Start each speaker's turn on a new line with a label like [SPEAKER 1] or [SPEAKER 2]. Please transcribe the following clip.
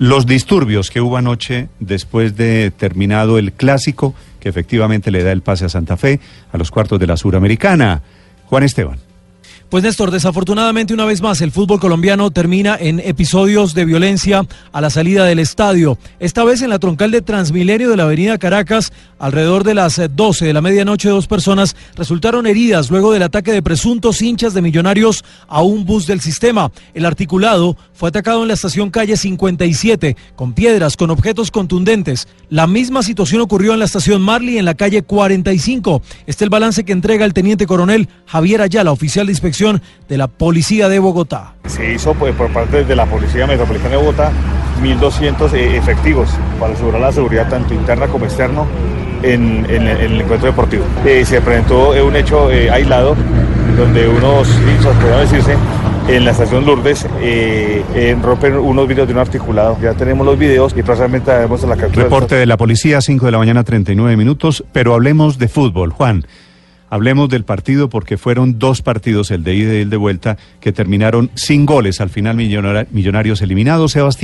[SPEAKER 1] Los disturbios que hubo anoche después de terminado el clásico que efectivamente le da el pase a Santa Fe a los cuartos de la Suramericana. Juan Esteban.
[SPEAKER 2] Pues Néstor, desafortunadamente una vez más el fútbol colombiano termina en episodios de violencia a la salida del estadio. Esta vez en la troncal de Transmilenio de la avenida Caracas, alrededor de las 12 de la medianoche, dos personas resultaron heridas luego del ataque de presuntos hinchas de millonarios a un bus del sistema. El articulado fue atacado en la estación calle 57 con piedras, con objetos contundentes. La misma situación ocurrió en la estación Marley en la calle 45. Este es el balance que entrega el teniente coronel Javier Ayala, oficial de inspección de la Policía de Bogotá.
[SPEAKER 3] Se hizo pues, por parte de la Policía Metropolitana de Bogotá 1.200 eh, efectivos para asegurar la seguridad tanto interna como externa en, el encuentro deportivo. Eh, se presentó eh, un hecho aislado donde unos hinchas, podría decirse, en la estación Lourdes rompen unos vidrios de un articulado. Ya tenemos los videos y próximamente haremos la captura.
[SPEAKER 1] Reporte de la policía, 5 de la mañana, 39 minutos, pero hablemos de fútbol. Juan, Hablemos del partido porque fueron dos partidos, el de ida y el de vuelta, que terminaron sin goles. Al final, Millonarios eliminados. Sebastián.